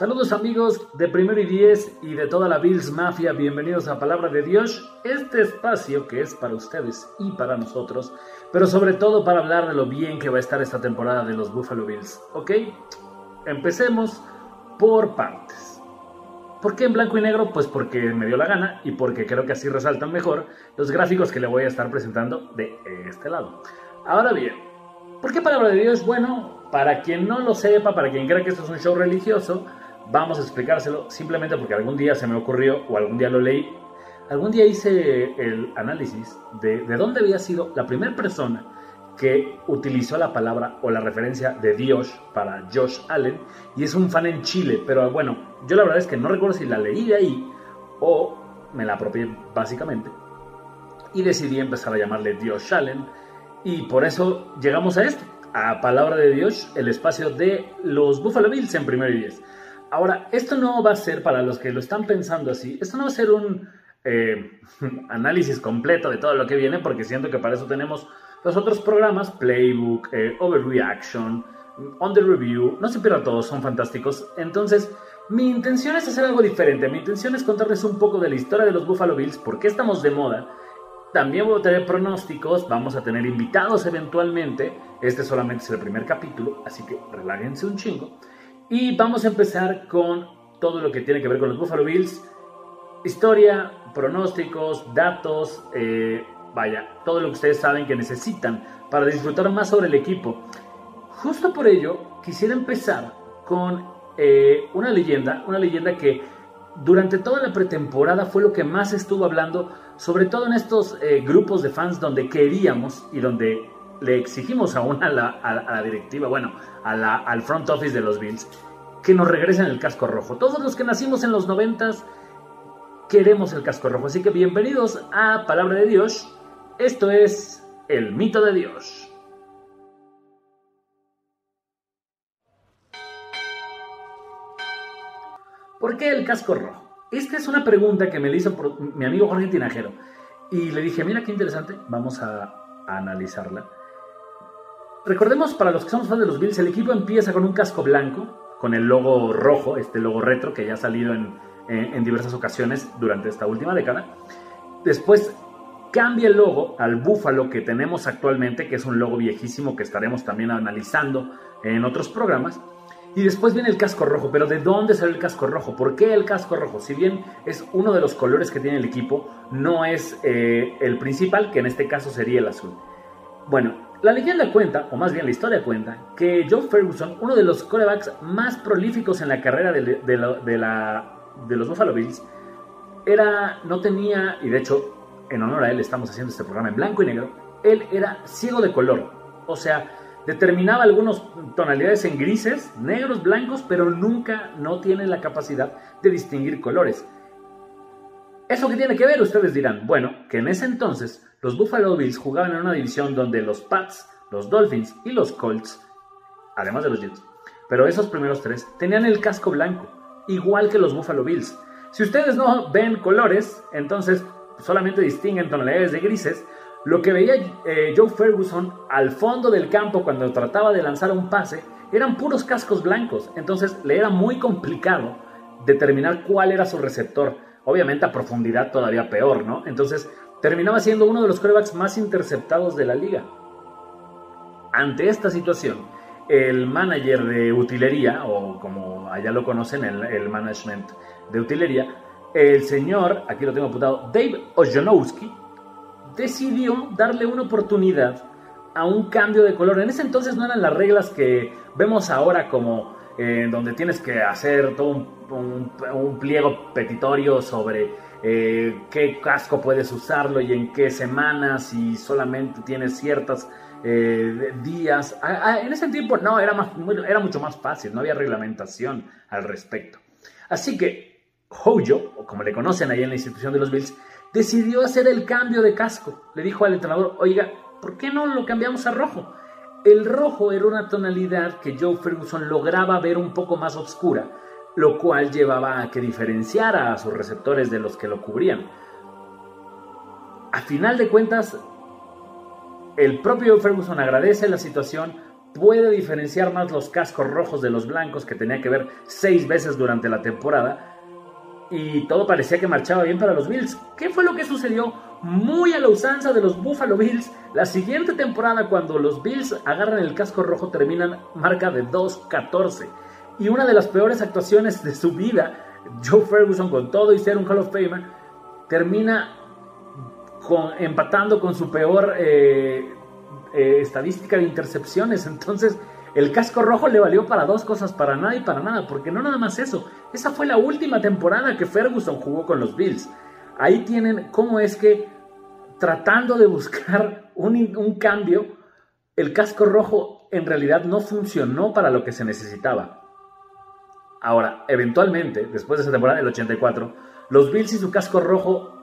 Saludos amigos de Primero y Diez y de toda la Bills Mafia, bienvenidos a Palabra de Dios, este espacio que es para ustedes y para nosotros, pero sobre todo para hablar de lo bien que va a estar esta temporada de los Buffalo Bills, ¿ok? Empecemos por partes. ¿Por qué en blanco y negro? Pues porque me dio la gana y porque creo que así resaltan mejor los gráficos que le voy a estar presentando de este lado. Ahora bien, ¿por qué Palabra de Dios? Bueno, para quien no lo sepa, para quien crea que esto es un show religioso, vamos a explicárselo simplemente porque algún día se me ocurrió o algún día lo leí. Algún día hice el análisis de, de dónde había sido la primera persona que utilizó la palabra o la referencia de Dios para Josh Allen y es un fan en Chile, pero bueno, yo la verdad es que no recuerdo si la leí de ahí o me la apropié básicamente y decidí empezar a llamarle Dios Allen y por eso llegamos a esto, a Palabra de Dios, el espacio de los Buffalo Bills en primer y diez. Ahora, esto no va a ser, para los que lo están pensando así, esto no va a ser un eh, análisis completo de todo lo que viene, porque siento que para eso tenemos los otros programas, Playbook, eh, Overreaction, On the Review, no se pierdan todos, son fantásticos. Entonces, mi intención es hacer algo diferente, mi intención es contarles un poco de la historia de los Buffalo Bills, por qué estamos de moda. También voy a tener pronósticos, vamos a tener invitados eventualmente. Este solamente es el primer capítulo, así que relájense un chingo. Y vamos a empezar con todo lo que tiene que ver con los Buffalo Bills. Historia, pronósticos, datos, eh, vaya, todo lo que ustedes saben que necesitan para disfrutar más sobre el equipo. Justo por ello, quisiera empezar con eh, una leyenda, una leyenda que durante toda la pretemporada fue lo que más estuvo hablando, sobre todo en estos eh, grupos de fans donde queríamos y donde le exigimos aún a la, a la directiva, bueno, a la, al front office de los Bills, que nos regresen el casco rojo. Todos los que nacimos en los noventas queremos el casco rojo. Así que bienvenidos a Palabra de Dios. Esto es el mito de Dios. ¿Por qué el casco rojo? Esta es una pregunta que me le hizo mi amigo Jorge Tinajero. Y le dije, mira qué interesante, vamos a, a analizarla. Recordemos, para los que somos fans de los Bills, el equipo empieza con un casco blanco, con el logo rojo, este logo retro que ya ha salido en, en, diversas ocasiones durante esta última década. Después cambia el logo al búfalo que tenemos actualmente, que es un logo viejísimo que estaremos también analizando en otros programas. Y después viene el casco rojo, pero ¿de dónde sale el casco rojo? ¿Por qué el casco rojo? Si bien es uno de los colores que tiene el equipo, no es eh, el principal, que en este caso sería el azul. Bueno, la leyenda cuenta, o más bien la historia cuenta, que Joe Ferguson, uno de los corebacks más prolíficos en la carrera de, de, los Buffalo Bills, era, no tenía, y de hecho, en honor a él estamos haciendo este programa en blanco y negro, él era ciego de color. O sea, determinaba algunas tonalidades en grises, negros, blancos, pero nunca no tiene la capacidad de distinguir colores. ¿Eso qué tiene que ver? Ustedes dirán. Bueno, que en ese entonces los Buffalo Bills jugaban en una división donde los Pats, los Dolphins y los Colts, además de los Jets, pero esos primeros tres tenían el casco blanco, igual que los Buffalo Bills. Si ustedes no ven colores, entonces solamente distinguen tonalidades de grises, lo que veía eh, Joe Ferguson al fondo del campo cuando trataba de lanzar un pase eran puros cascos blancos, entonces le era muy complicado determinar cuál era su receptor. Obviamente a profundidad todavía peor, ¿no? Entonces terminaba siendo uno de los corebacks más interceptados de la liga. Ante esta situación, el manager de utilería, o como allá lo conocen, el, management de utilería, el señor, aquí lo tengo apuntado, Dave Ojonowski, decidió darle una oportunidad a un cambio de color. En ese entonces no eran las reglas que vemos ahora como eh, donde tienes que hacer todo un, pliego petitorio sobre eh, qué casco puedes usarlo y en qué semanas y solamente tienes ciertos eh, días. En ese tiempo no, era, más, era mucho más fácil, no había reglamentación al respecto. Así que Hojo, o como le conocen ahí en la institución de los Bills, decidió hacer el cambio de casco. Le dijo al entrenador, oiga, ¿por qué no lo cambiamos a rojo? El rojo era una tonalidad que Joe Ferguson lograba ver un poco más oscura, lo cual llevaba a que diferenciara a sus receptores de los que lo cubrían. A final de cuentas, el propio Ferguson agradece la situación, puede diferenciar más los cascos rojos de los blancos que tenía que ver seis veces durante la temporada y todo parecía que marchaba bien para los Bills. ¿Qué fue lo que sucedió? Muy a la usanza de los Buffalo Bills, la siguiente temporada cuando los Bills agarran el casco rojo terminan marca de 2-14 y una de las peores actuaciones de su vida, Joe Ferguson con todo y ser un Hall of Famer, termina con, empatando con su peor eh, eh, estadística de intercepciones. Entonces, el casco rojo le valió para dos cosas, para nada y para nada, porque no nada más eso. Esa fue la última temporada que Ferguson jugó con los Bills. Ahí tienen cómo es que tratando de buscar un, cambio, el casco rojo en realidad no funcionó para lo que se necesitaba. Ahora, eventualmente, después de esa temporada del 84, los Bills y su casco rojo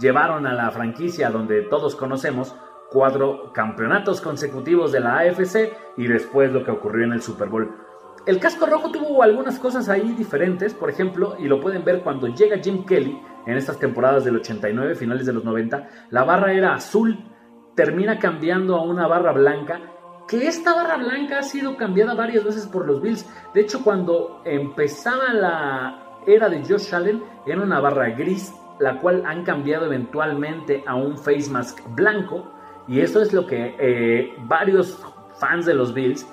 llevaron a la franquicia donde todos conocemos cuatro campeonatos consecutivos de la AFC y después lo que ocurrió en el Super Bowl. El casco rojo tuvo algunas cosas ahí diferentes, por ejemplo, y lo pueden ver cuando llega Jim Kelly en estas temporadas del 89, finales de los 90, la barra era azul, termina cambiando a una barra blanca, que esta barra blanca ha sido cambiada varias veces por los Bills. De hecho, cuando empezaba la era de Josh Allen, era una barra gris, la cual han cambiado eventualmente a un face mask blanco y eso es lo que eh, varios fans de los Bills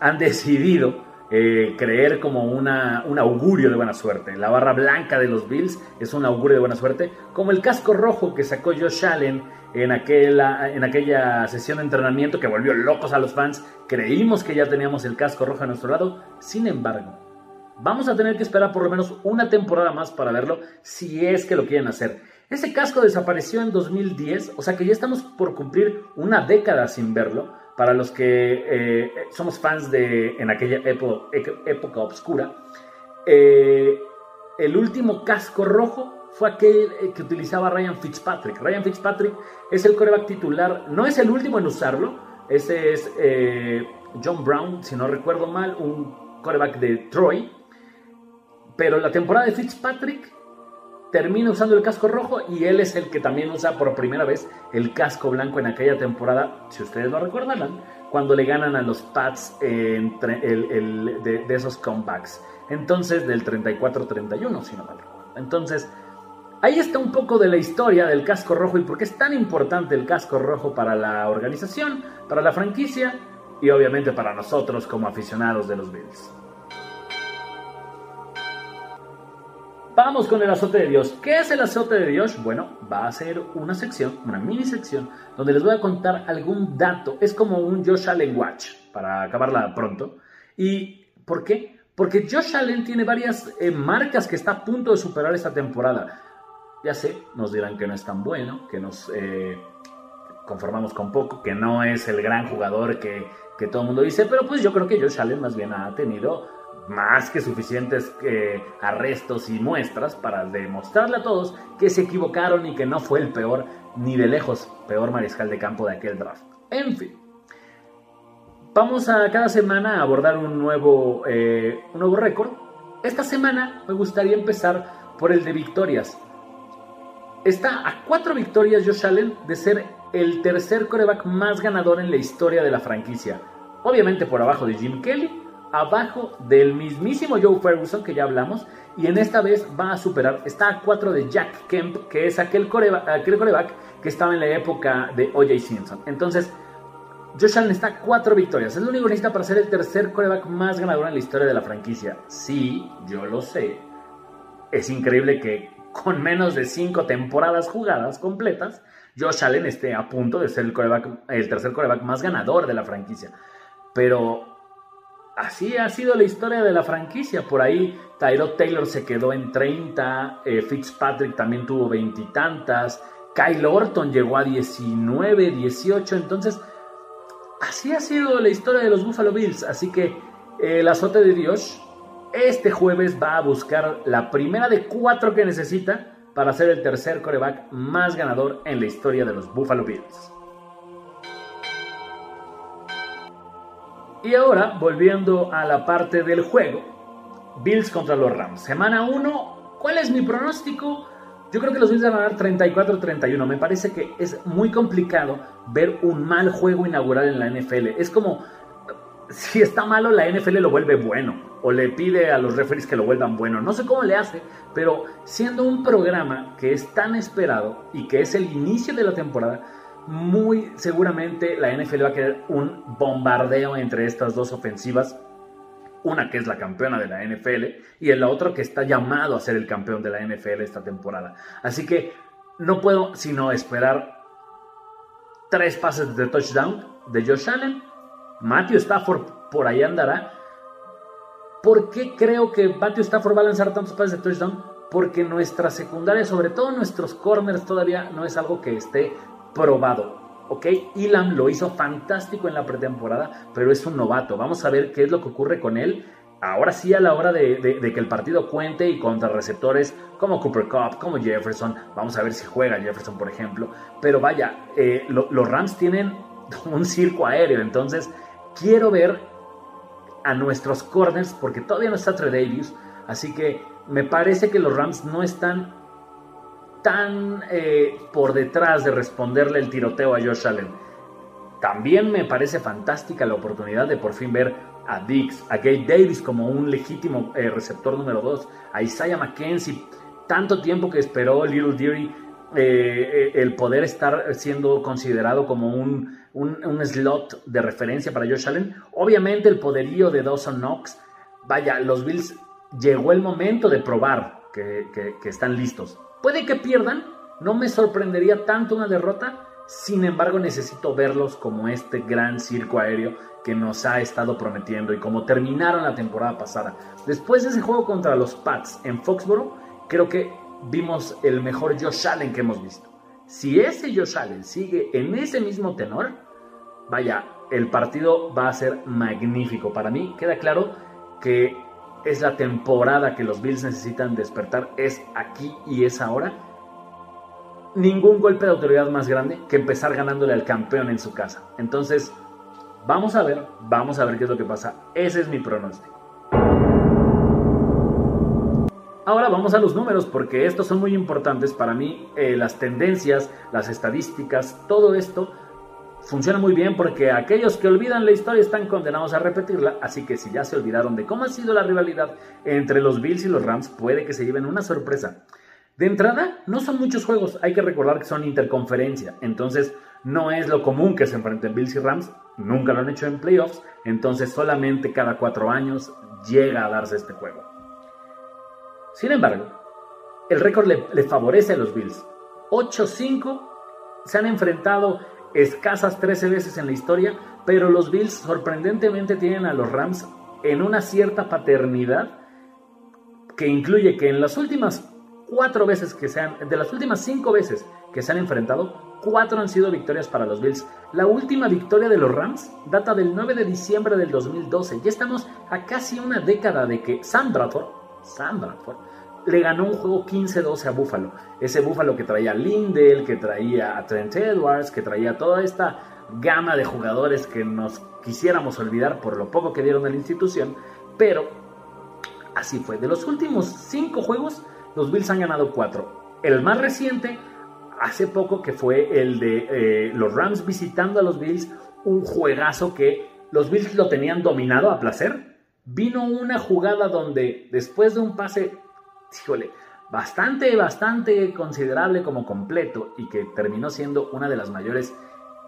han decidido eh, creer como una, un augurio de buena suerte. La barra blanca de los Bills es un augurio de buena suerte, como el casco rojo que sacó Josh Allen en aquella, en aquella sesión de entrenamiento que volvió locos a los fans. Creímos que ya teníamos el casco rojo a nuestro lado, sin embargo, vamos a tener que esperar por lo menos una temporada más para verlo si es que lo quieren hacer. Ese casco desapareció en 2010, o sea que ya estamos por cumplir una década sin verlo. Para los que eh, somos fans de en aquella época oscura, eh, el último casco rojo fue aquel eh, que utilizaba Ryan Fitzpatrick. Ryan Fitzpatrick es el coreback titular, no es el último en usarlo, ese es John Brown, si no recuerdo mal, un coreback de Troy. Pero la temporada de Fitzpatrick termina usando el casco rojo y él es el que también usa por primera vez el casco blanco en aquella temporada, si ustedes lo recordarán, cuando le ganan a los Pats el, de, esos comebacks. Entonces, del 34-31, si no mal recuerdo. Entonces, ahí está un poco de la historia del casco rojo y por qué es tan importante el casco rojo para la organización, para la franquicia y obviamente para nosotros como aficionados de los Bills. Vamos con el azote de Dios. ¿Qué es el azote de Dios? Bueno, va a ser una sección, una mini sección, donde les voy a contar algún dato. Es como un Josh Allen Watch, para acabarla pronto. ¿Y por qué? Porque Josh Allen tiene varias eh, marcas que está a punto de superar esta temporada. Ya sé, nos dirán que no es tan bueno, que nos eh, conformamos con poco, que no es el gran jugador que, que todo el mundo dice, pero pues yo creo que Josh Allen más bien ha tenido más que suficientes eh, arrestos y muestras para demostrarle a todos que se equivocaron y que no fue el peor, ni de lejos, peor mariscal de campo de aquel draft. En fin, vamos a cada semana a abordar un nuevo, eh, un nuevo récord. Esta semana me gustaría empezar por el de victorias. Está a cuatro victorias Josh Allen de ser el tercer coreback más ganador en la historia de la franquicia. Obviamente por abajo de Jim Kelly, abajo del mismísimo Joe Ferguson que ya hablamos y en esta vez va a superar, está a 4 de Jack Kemp que es aquel coreback, aquel coreback que estaba en la época de O.J. Simpson. Entonces, Josh Allen está a 4 victorias, es lo único que necesita para ser el tercer coreback más ganador en la historia de la franquicia. Sí, yo lo sé. Es increíble que con menos de 5 temporadas jugadas completas, Josh Allen esté a punto de ser el, el tercer coreback más ganador de la franquicia. Pero así ha sido la historia de la franquicia. Por ahí Tyrod Taylor se quedó en 30, eh, Fitzpatrick también tuvo veintitantas, Kyle Orton llegó a 19, 18. Entonces, así ha sido la historia de los Buffalo Bills. Así que eh, el azote de Dios este jueves va a buscar la primera de cuatro que necesita para ser el tercer coreback más ganador en la historia de los Buffalo Bills. Y ahora, volviendo a la parte del juego, Bills contra los Rams. Semana 1, ¿cuál es mi pronóstico? Yo creo que los Bills van a ganar 34-31. Me parece que es muy complicado ver un mal juego inaugural en la NFL. Es como, si está malo, la NFL lo vuelve bueno o le pide a los referees que lo vuelvan bueno. No sé cómo le hace, pero siendo un programa que es tan esperado y que es el inicio de la temporada, muy seguramente la NFL va a querer un bombardeo entre estas dos ofensivas. Una que es la campeona de la NFL y la otra que está llamado a ser el campeón de la NFL esta temporada. Así que no puedo sino esperar tres pases de touchdown de Josh Allen. Matthew Stafford por ahí andará. ¿Por qué creo que Matthew Stafford va a lanzar tantos pases de touchdown? Porque nuestra secundaria, sobre todo nuestros corners, todavía no es algo que esté probado. ¿ok? Elam lo hizo fantástico en la pretemporada, pero es un novato. Vamos a ver qué es lo que ocurre con él. Ahora sí, a la hora de, que el partido cuente y contra receptores como Cooper Cup, como Jefferson, vamos a ver si juega Jefferson, por ejemplo. Pero vaya, eh, los Rams tienen un circo aéreo, entonces quiero ver a nuestros corners, porque todavía no está Trey Davis, así que me parece que los Rams no están tan eh, por detrás de responderle el tiroteo a Josh Allen. También me parece fantástica la oportunidad de por fin ver a Dix, a Gabe Davis como un legítimo eh, receptor número 2, a Isaiah McKenzie, tanto tiempo que esperó Little Deary eh, el poder estar siendo considerado como un, slot de referencia para Josh Allen. Obviamente el poderío de Dawson Knox, vaya, los Bills llegó el momento de probar que están listos. Puede que pierdan, no me sorprendería tanto una derrota, sin embargo necesito verlos como este gran circo aéreo que nos ha estado prometiendo y como terminaron la temporada pasada. Después de ese juego contra los Pats en Foxborough, creo que vimos el mejor Josh Allen que hemos visto. Si ese Josh Allen sigue en ese mismo tenor, vaya, el partido va a ser magnífico. Para mí queda claro que es la temporada que los Bills necesitan despertar, es aquí y es ahora. Ningún golpe de autoridad más grande que empezar ganándole al campeón en su casa. Entonces, vamos a ver, vamos a ver qué es lo que pasa. Ese es mi pronóstico. Ahora vamos a los números porque estos son muy importantes para mí. Eh, las tendencias, las estadísticas, todo esto Funciona muy bien porque aquellos que olvidan la historia están condenados a repetirla, así que si ya se olvidaron de cómo ha sido la rivalidad entre los Bills y los Rams, puede que se lleven una sorpresa. De entrada, no son muchos juegos, hay que recordar que son interconferencia, entonces no es lo común que se enfrenten Bills y Rams, nunca lo han hecho en playoffs, entonces solamente cada cuatro años llega a darse este juego. Sin embargo, el récord le, le favorece a los Bills. 8-5 se han enfrentado escasas 13 veces en la historia, pero los Bills sorprendentemente tienen a los Rams en una cierta paternidad que incluye que en las últimas cuatro veces que se han, de las últimas cinco veces que se han enfrentado, cuatro han sido victorias para los Bills. La última victoria de los Rams data del 9 de diciembre del 2012. Ya estamos a casi una década de que Sam Bradford, Sam Bradford le ganó un juego 15-12 a Buffalo. Ese Buffalo que traía a Lindell, que traía a Trent Edwards, que traía toda esta gama de jugadores que nos quisiéramos olvidar por lo poco que dieron a la institución. Pero así fue. De los últimos cinco juegos, los Bills han ganado cuatro. El más reciente, hace poco, que fue el de eh, los Rams visitando a los Bills, un juegazo que los Bills lo tenían dominado a placer. Vino una jugada donde después de un pase híjole, bastante, bastante considerable como completo y que terminó siendo una de las mayores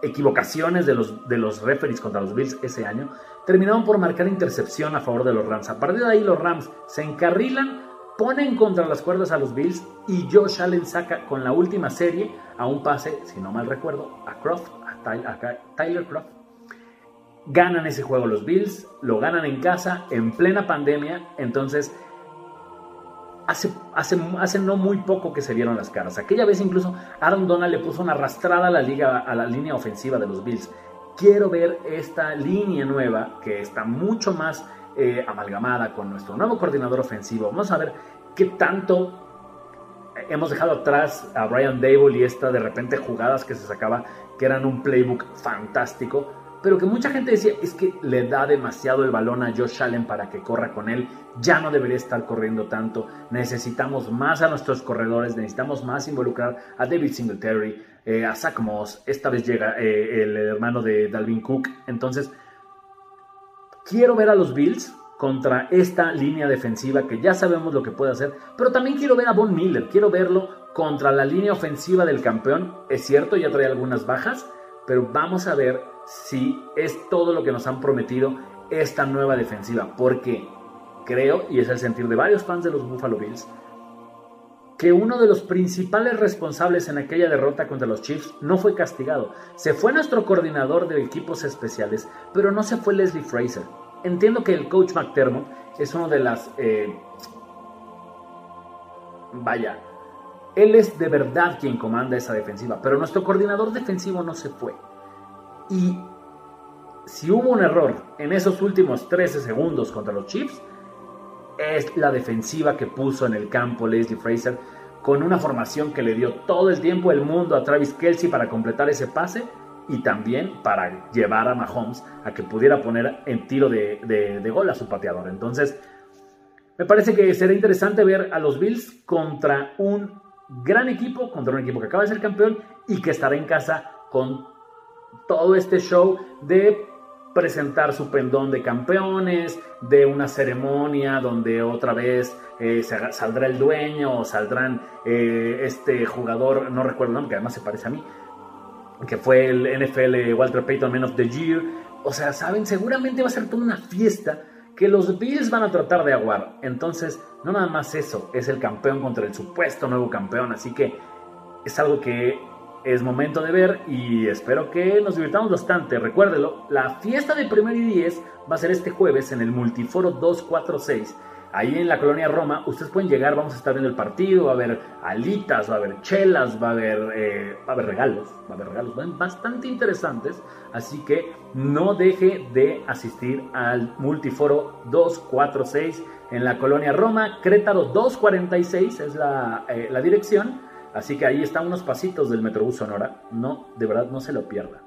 equivocaciones de los, de los referees contra los Bills ese año, terminaron por marcar intercepción a favor de los Rams. A partir de ahí los Rams se encarrilan, ponen contra las cuerdas a los Bills y Josh Allen saca con la última serie a un pase, si no mal recuerdo, a Croft, a Tyler Croft. Ganan ese juego los Bills, lo ganan en casa, en plena pandemia, entonces hace, hace, no muy poco que se vieron las caras. Aquella vez incluso Aaron Donald le puso una arrastrada a la, liga, a la línea ofensiva de los Bills. Quiero ver esta línea nueva que está mucho más eh, amalgamada con nuestro nuevo coordinador ofensivo. Vamos a ver qué tanto hemos dejado atrás a Brian Dable y esta de repente jugadas que se sacaba que eran un playbook fantástico pero que mucha gente decía es que le da demasiado el balón a Josh Allen para que corra con él, ya no debería estar corriendo tanto, necesitamos más a nuestros corredores, necesitamos más involucrar a David Singletary, eh, a Zach Moss, esta vez llega eh, el hermano de Dalvin Cook, entonces quiero ver a los Bills contra esta línea defensiva que ya sabemos lo que puede hacer, pero también quiero ver a Von Miller, quiero verlo contra la línea ofensiva del campeón. Es cierto, ya trae algunas bajas, pero vamos a ver si es todo lo que nos han prometido esta nueva defensiva, porque creo, y es el sentir de varios fans de los Buffalo Bills, que uno de los principales responsables en aquella derrota contra los Chiefs no fue castigado. Se fue nuestro coordinador de equipos especiales, pero no se fue Leslie Fraser. Entiendo que el coach McDermott es uno de las... Eh, vaya, él es de verdad quien comanda esa defensiva, pero nuestro coordinador defensivo no se fue. Y si hubo un error en esos últimos 13 segundos contra los Chiefs, es la defensiva que puso en el campo Leslie Fraser con una formación que le dio todo el tiempo el mundo a Travis Kelsey para completar ese pase y también para llevar a Mahomes a que pudiera poner en tiro de, gol a su pateador. Entonces, me parece que será interesante ver a los Bills contra un gran equipo, contra un equipo que acaba de ser campeón y que estará en casa con todo este show de presentar su pendón de campeones, de una ceremonia donde otra vez eh, saldrá el dueño o saldrán eh, este jugador, no recuerdo el nombre, que además se parece a mí, que fue el NFL Walter Payton Man of the Year. O sea, saben, seguramente va a ser toda una fiesta que los Bills van a tratar de aguar. Entonces, no nada más eso, es el campeón contra el supuesto nuevo campeón. Así que es algo que es momento de ver y espero que nos divirtamos bastante. Recuérdelo, la fiesta de primer y 10 va a ser este jueves en el Multiforo 246 Ahí en la colonia Roma, ustedes pueden llegar, vamos a estar viendo el partido, va a haber alitas, va a haber chelas, va a haber, eh, va a haber regalos, va a haber regalos bastante interesantes. Así que no deje de asistir al Multiforo 246 en la colonia Roma, Crétaro 246 es la, eh, la dirección. Así que ahí están unos pasitos del Metrobús Sonora. No, de verdad, no se lo pierda.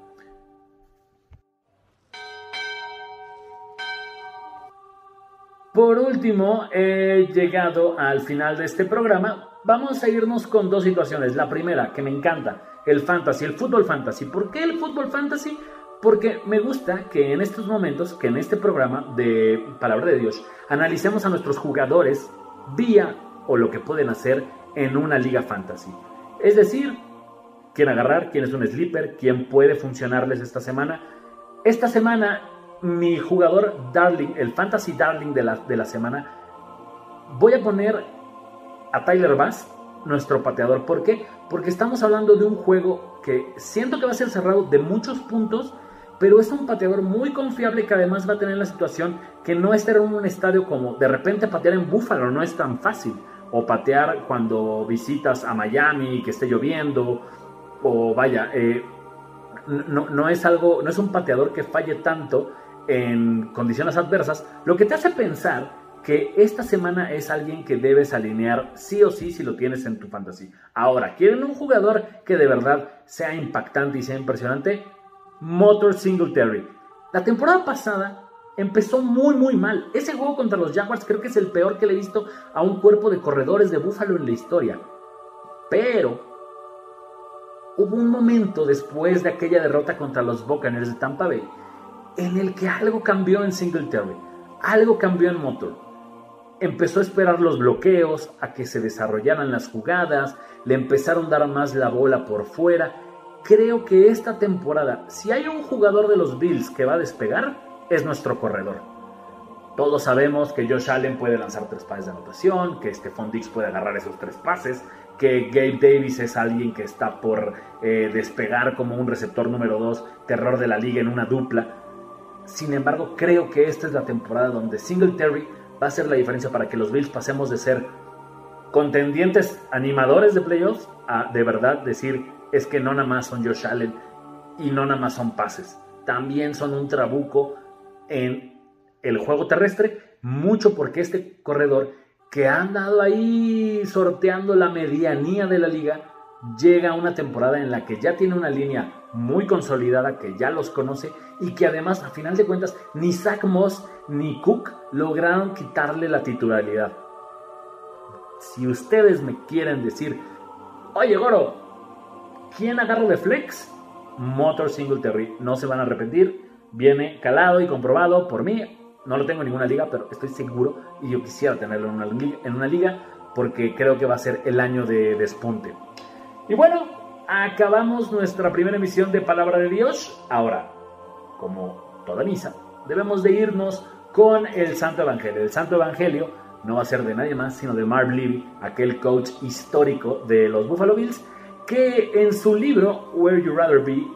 Por último, he llegado al final de este programa. Vamos a irnos con dos situaciones. La primera, que me encanta, el fantasy, el fútbol fantasy. ¿Por qué el fútbol fantasy? Porque me gusta que en estos momentos, que en este programa de Palabra de Dios, analicemos a nuestros jugadores vía o lo que pueden hacer en una liga fantasy. Es decir, quién agarrar, quién es un sleeper, quién puede funcionarles esta semana. Esta semana mi jugador darling, el fantasy darling de la, de la semana, voy a poner a Tyler Bass, nuestro pateador. ¿Por qué? Porque estamos hablando de un juego que siento que va a ser cerrado de muchos puntos, pero es un pateador muy confiable que además va a tener la situación que no estar en un estadio como de repente patear en Buffalo no es tan fácil. O patear cuando visitas a Miami que esté lloviendo. O vaya, eh, no, no, es algo, no es un pateador que falle tanto en condiciones adversas, lo que te hace pensar que esta semana es alguien que debes alinear sí o sí si lo tienes en tu fantasy. Ahora, ¿quieren un jugador que de verdad sea impactante y sea impresionante? Motor Singletary. La temporada pasada empezó muy muy mal. Ese juego contra los Jaguars creo que es el peor que le he visto a un cuerpo de corredores de Buffalo en la historia. Pero hubo un momento después de aquella derrota contra los Buccaneers de Tampa Bay en el que algo cambió en Singletary, algo cambió en Motor. Empezó a esperar los bloqueos, a que se desarrollaran las jugadas, le empezaron a dar más la bola por fuera. Creo que esta temporada, si hay un jugador de los Bills que va a despegar, es nuestro corredor. Todos sabemos que Josh Allen puede lanzar tres pases de anotación, que Stephon Dix puede agarrar esos tres pases, que Gabe Davis es alguien que está por eh, despegar como un receptor número 2, terror de la liga en una dupla. Sin embargo, creo que esta es la temporada donde Singletary va a ser la diferencia para que los Bills pasemos de ser contendientes animadores de playoffs a de verdad decir es que no nada más son Josh Allen y no nada más son pases. También son un trabuco en el juego terrestre, mucho porque este corredor que ha andado ahí sorteando la medianía de la liga, llega a una temporada en la que ya tiene una línea muy consolidada, que ya los conoce y que además, a final de cuentas, ni Zach Moss ni Cook lograron quitarle la titularidad. Si ustedes me quieren decir, oye Goro, ¿quién agarro de flex? Motor Single Terry, no se van a arrepentir, viene calado y comprobado por mí No lo tengo en ninguna liga, pero estoy seguro y yo quisiera tenerlo en una, liga, en una liga porque creo que va a ser el año de despunte. Y bueno, acabamos nuestra primera emisión de Palabra de Dios. Ahora, como toda misa, debemos de irnos con el Santo Evangelio. El Santo Evangelio no va a ser de nadie más, sino de Marv Levy, aquel coach histórico de los Buffalo Bills, que en su libro Where You Rather Be,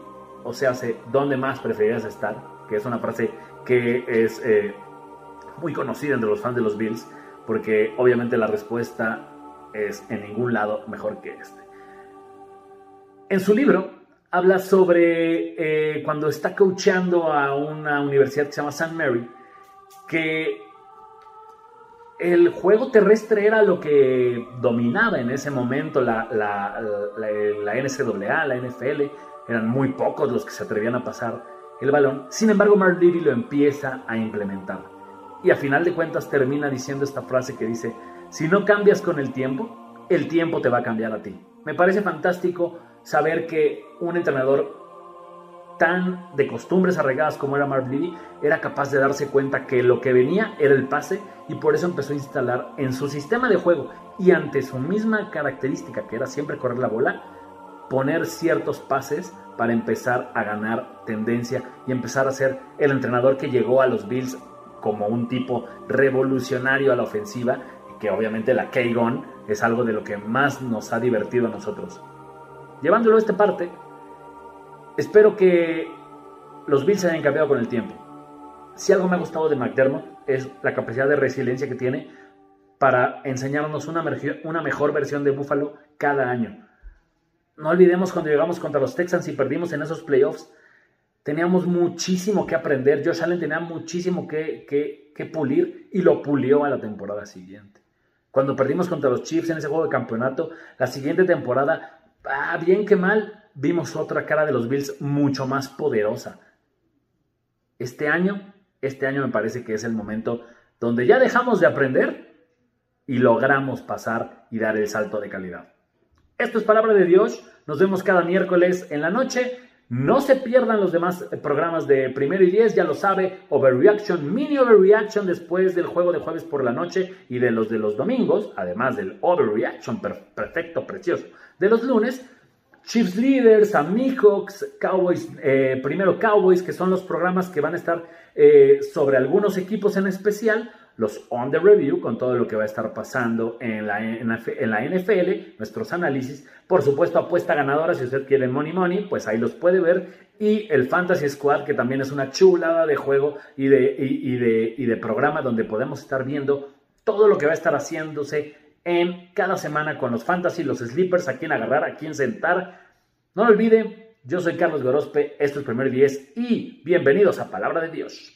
o sea, ¿dónde más preferirías estar? Que es una frase que es eh, muy conocida entre los fans de los Bills, porque obviamente la respuesta es en ningún lado mejor que este. En su libro habla sobre eh, cuando está coachando a una universidad que se llama St. Mary, que el juego terrestre era lo que dominaba en ese momento la, la, la, NCAA, la NFL. Eran muy pocos los que se atrevían a pasar el balón. Sin embargo, Mark Levy lo empieza a implementar. Y a final de cuentas termina diciendo esta frase que dice, si no cambias con el tiempo, el tiempo te va a cambiar a ti. Me parece fantástico saber que un entrenador tan de costumbres arraigadas como era Marv Levy, era capaz de darse cuenta que lo que venía era el pase y por eso empezó a instalar en su sistema de juego y ante su misma característica que era siempre correr la bola, poner ciertos pases para empezar a ganar tendencia y empezar a ser el entrenador que llegó a los Bills como un tipo revolucionario a la ofensiva, que obviamente la K-Gon es algo de lo que más nos ha divertido a nosotros. Llevándolo a esta parte, Espero que los Bills se hayan cambiado con el tiempo. Si algo me ha gustado de McDermott es la capacidad de resiliencia que tiene para enseñarnos una, una mejor versión de Buffalo cada año. No olvidemos cuando llegamos contra los Texans y perdimos en esos playoffs, teníamos muchísimo que aprender. Josh Allen tenía muchísimo que, que, pulir y lo pulió a la temporada siguiente. Cuando perdimos contra los Chiefs en ese juego de campeonato, la siguiente temporada, ah, bien que mal, vimos otra cara de los Bills mucho más poderosa. Este año, este año me parece que es el momento donde ya dejamos de aprender y logramos pasar y dar el salto de calidad. Esto es palabra de Dios. Nos vemos cada miércoles en la noche. No se pierdan los demás programas de primero y diez, ya lo sabe, Overreaction, mini Overreaction después del juego de jueves por la noche y de los de los domingos, además del Overreaction perfecto, precioso de los lunes. Chiefs Leaders, a Cowboys, eh, primero Cowboys, que son los programas que van a estar eh, sobre algunos equipos en especial, los On The Review, con todo lo que va a estar pasando en la, NFL, nuestros análisis, por supuesto apuesta ganadora, si usted quiere Money Money, pues ahí los puede ver, y el Fantasy Squad, que también es una chulada de juego y de, y de, y de programa donde podemos estar viendo todo lo que va a estar haciéndose en cada semana con los fantasy, los sleepers, a quién agarrar, a quién sentar. No lo olvide, yo soy Carlos Gorospe, esto es Primer 10 y bienvenidos a Palabra de Dios.